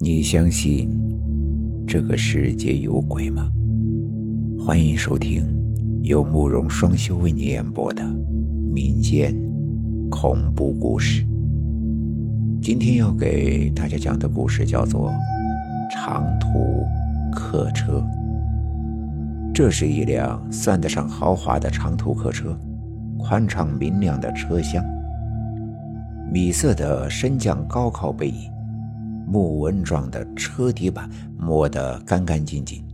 你相信这个世界有鬼吗？欢迎收听由慕容双修为你演播的民间恐怖故事。今天要给大家讲的故事叫做《长途客车》。这是一辆算得上豪华的长途客车，宽敞明亮的车厢，米色的升降高靠背椅。木纹状的车底板磨得干干净净，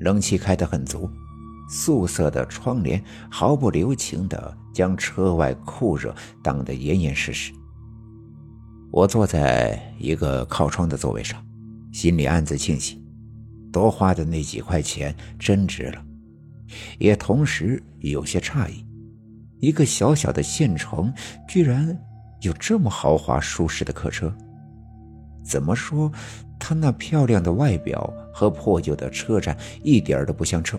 冷气开得很足，素色的窗帘毫不留情地将车外酷热挡得严严实实。我坐在一个靠窗的座位上，心里暗自庆幸，多花的那几块钱真值了，也同时有些诧异，一个小小的县城居然有这么豪华舒适的客车。怎么说，他那漂亮的外表和破旧的车站一点都不相称，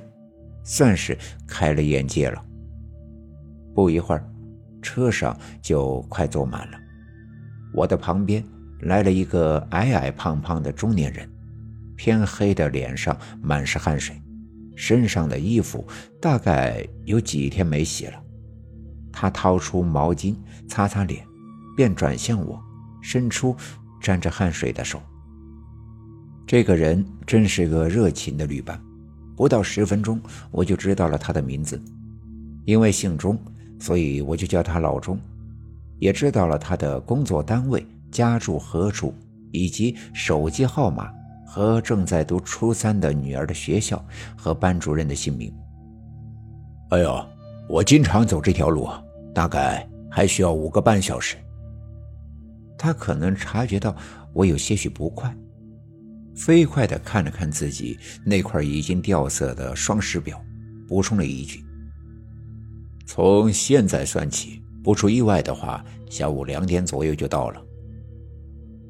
算是开了眼界了。不一会儿，车上就快坐满了。我的旁边来了一个矮矮胖胖的中年人，偏黑的脸上满是汗水，身上的衣服大概有几天没洗了。他掏出毛巾擦擦脸，便转向我，伸出。沾着汗水的手。这个人真是个热情的旅伴，不到十分钟我就知道了他的名字，因为姓钟，所以我就叫他老钟。也知道了他的工作单位、家住何处，以及手机号码和正在读初三的女儿的学校和班主任的姓名。哎呦，我经常走这条路，大概还需要五个半小时。他可能察觉到我有些许不快，飞快地看了看自己那块已经掉色的双时表，补充了一句：“从现在算起，不出意外的话，下午两点左右就到了。”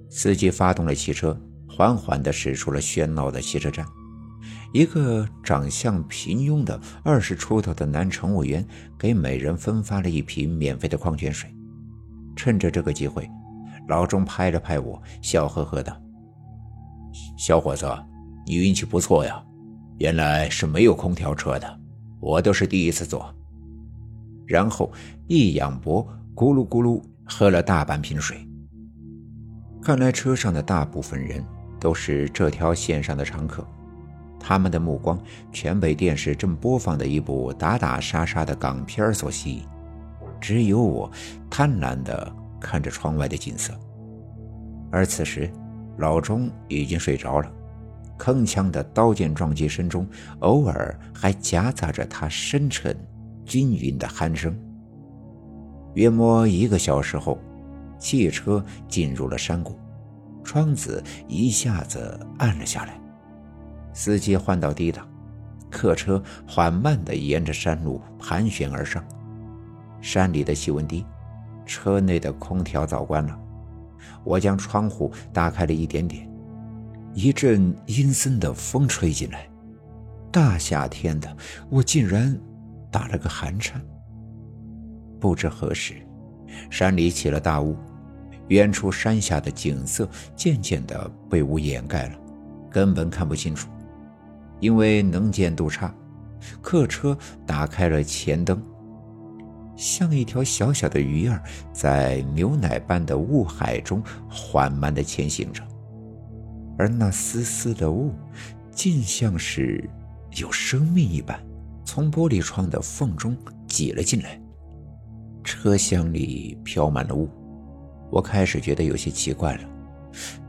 司机发动了汽车，缓缓地驶出了喧闹的汽车站。一个长相平庸的二十出头的男乘务员给每人分发了一瓶免费的矿泉水，趁着这个机会。老钟拍了拍我，笑呵呵的：“小伙子，你运气不错呀，原来是没有空调车的，我都是第一次坐。”然后一仰脖，咕噜咕噜喝了大半瓶水。看来车上的大部分人都是这条线上的常客，他们的目光全被电视正播放的一部打打杀杀的港片所吸引，只有我贪婪的。看着窗外的景色，而此时，老钟已经睡着了。铿锵的刀剑撞击声中，偶尔还夹杂着他深沉、均匀的鼾声。约摸一个小时后，汽车进入了山谷，窗子一下子暗了下来。司机换到低档，客车缓慢地沿着山路盘旋而上。山里的气温低。车内的空调早关了，我将窗户打开了一点点，一阵阴森的风吹进来。大夏天的，我竟然打了个寒颤。不知何时，山里起了大雾，远处山下的景色渐渐的被雾掩盖了，根本看不清楚。因为能见度差，客车打开了前灯。像一条小小的鱼儿，在牛奶般的雾海中缓慢地前行着，而那丝丝的雾，竟像是有生命一般，从玻璃窗的缝中挤了进来。车厢里飘满了雾，我开始觉得有些奇怪了，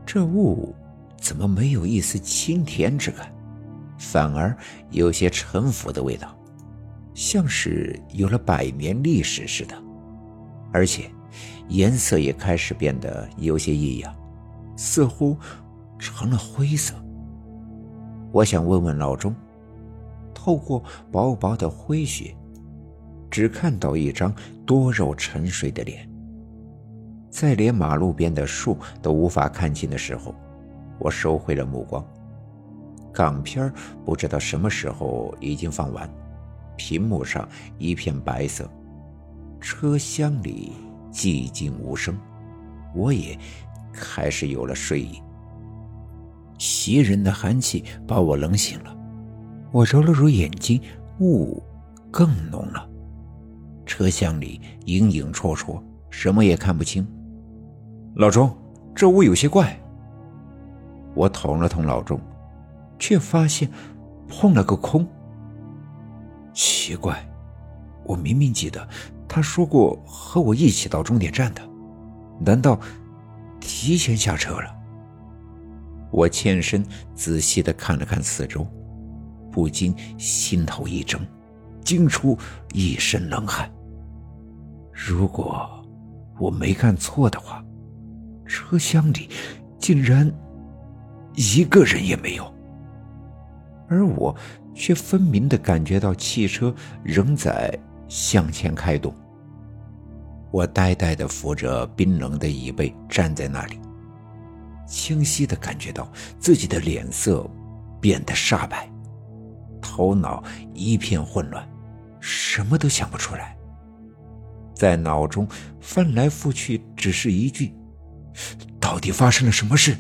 这雾怎么没有一丝清甜之感，反而有些陈腐的味道？像是有了百年历史似的，而且颜色也开始变得有些异样，似乎成了灰色。我想问问老钟，透过薄薄的灰雪，只看到一张多肉沉睡的脸。在连马路边的树都无法看清的时候，我收回了目光。港片不知道什么时候已经放完。屏幕上一片白色，车厢里寂静无声，我也开始有了睡意。袭人的寒气把我冷醒了。我揉了揉眼睛，雾更浓了。车厢里影影绰绰，什么也看不清。老钟，这雾有些怪。我捅了捅老钟，却发现碰了个空。奇怪，我明明记得他说过和我一起到终点站的，难道提前下车了？我欠身仔细的看了看四周。不禁心头一怔，惊出一身冷汗。如果我没看错的话，车厢里竟然一个人也没有，而我却分明的感觉到汽车仍在向前开动。我呆呆的扶着冰冷的椅背站在那里，清晰的感觉到自己的脸色变得煞白。头脑一片混乱，什么都想不出来。在脑中翻来覆去，只是一句：“到底发生了什么事？”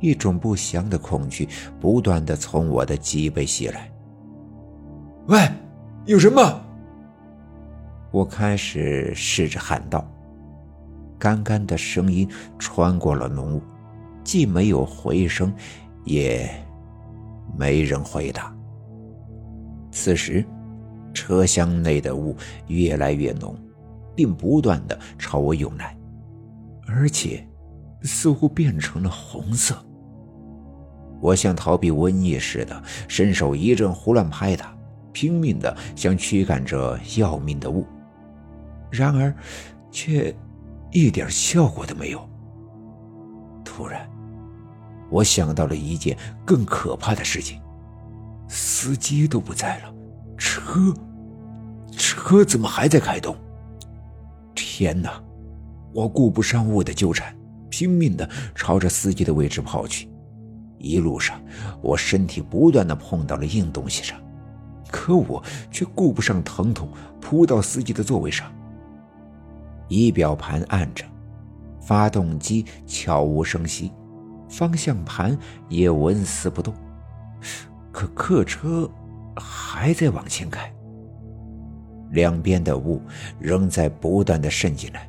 一种不祥的恐惧不断的从我的脊背袭来。喂，有人吗？我开始试着喊道。干干的声音穿过了浓雾，既没有回声，也……没人回答。此时，车厢内的雾越来越浓，并不断的朝我涌来，而且似乎变成了红色。我像逃避瘟疫似的，伸手一阵胡乱拍打，拼命的想驱赶这要命的雾，然而，却一点效果都没有。突然。我想到了一件更可怕的事情：司机都不在了，车，车怎么还在开动？天哪！我顾不上雾的纠缠，拼命的朝着司机的位置跑去。一路上，我身体不断的碰到了硬东西上，可我却顾不上疼痛，扑到司机的座位上。仪表盘按着，发动机悄无声息。方向盘也纹丝不动，可客车还在往前开。两边的雾仍在不断的渗进来。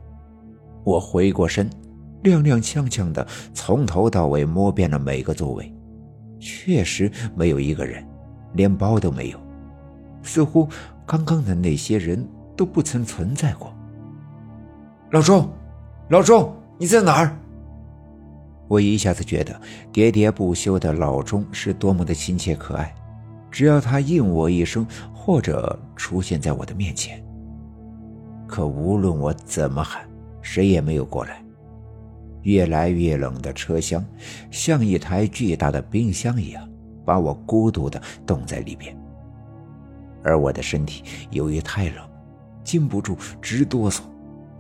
我回过身，踉踉跄跄的从头到尾摸遍了每个座位，确实没有一个人，连包都没有，似乎刚刚的那些人都不曾存在过。老钟，老钟，你在哪儿？我一下子觉得喋喋不休的老钟是多么的亲切可爱，只要他应我一声，或者出现在我的面前。可无论我怎么喊，谁也没有过来。越来越冷的车厢，像一台巨大的冰箱一样，把我孤独的冻在里边。而我的身体由于太冷，禁不住直哆嗦，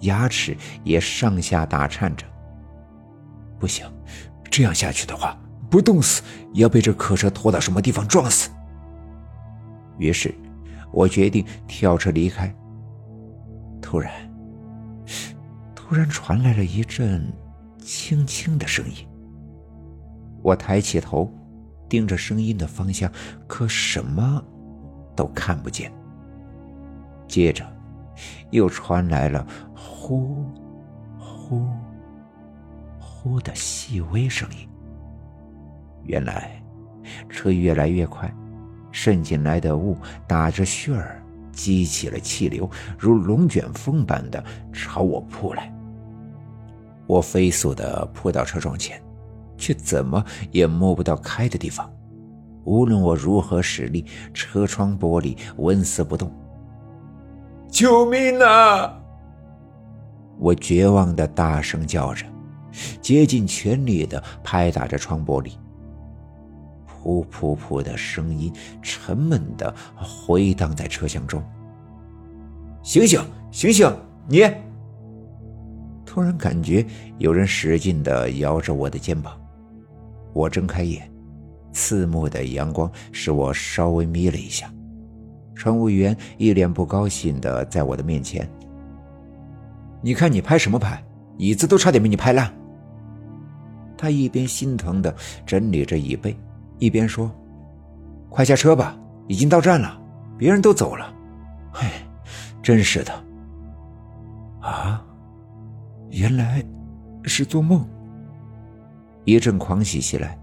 牙齿也上下打颤着。不行，这样下去的话，不冻死也要被这客车拖到什么地方撞死。于是，我决定跳车离开。突然，突然传来了一阵轻轻的声音。我抬起头，盯着声音的方向，可什么都看不见。接着，又传来了呼呼。呼的细微声音。原来，车越来越快，渗进来的雾打着旋儿，激起了气流，如龙卷风般的朝我扑来。我飞速的扑到车窗前，却怎么也摸不到开的地方。无论我如何使力，车窗玻璃纹丝不动。救命啊！我绝望的大声叫着。竭尽全力的拍打着窗玻璃，噗噗噗的声音沉闷的回荡在车厢中。醒醒，醒醒！你！突然感觉有人使劲的摇着我的肩膀，我睁开眼，刺目的阳光使我稍微眯了一下。乘务员一脸不高兴的在我的面前：“你看你拍什么拍？椅子都差点被你拍烂。”他一边心疼的整理着椅背，一边说：“快下车吧，已经到站了，别人都走了。”唉，真是的。啊，原来是做梦。一阵狂喜袭来，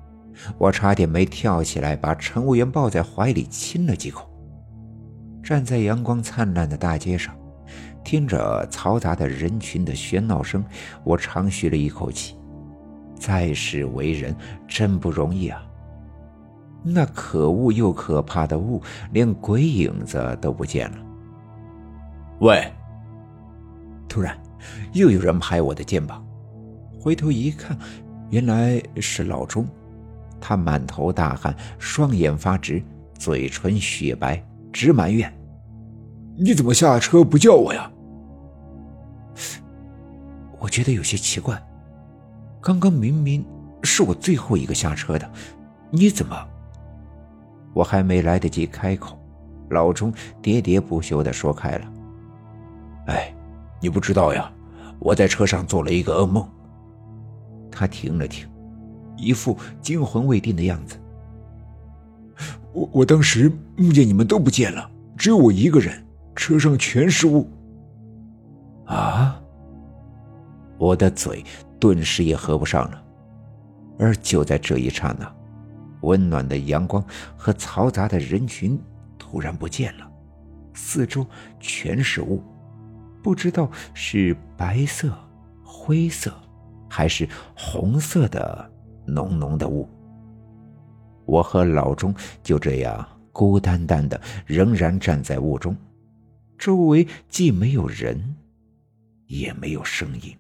我差点没跳起来把乘务员抱在怀里亲了几口。站在阳光灿烂的大街上。听着嘈杂的人群的喧闹声，我长吁了一口气。在世为人真不容易啊！那可恶又可怕的雾，连鬼影子都不见了。喂！突然，又有人拍我的肩膀。回头一看，原来是老钟。他满头大汗，双眼发直，嘴唇雪白，直埋怨：“你怎么下车不叫我呀？”我觉得有些奇怪，刚刚明明是我最后一个下车的，你怎么？我还没来得及开口，老钟喋喋不休地说开了：“哎，你不知道呀，我在车上做了一个噩梦。”他停了停，一副惊魂未定的样子。我我当时梦见你们都不见了，只有我一个人，车上全是雾。啊！我的嘴顿时也合不上了，而就在这一刹那，温暖的阳光和嘈杂的人群突然不见了，四周全是雾，不知道是白色、灰色，还是红色的浓浓的雾。我和老钟就这样孤单单的仍然站在雾中，周围既没有人，也没有声音。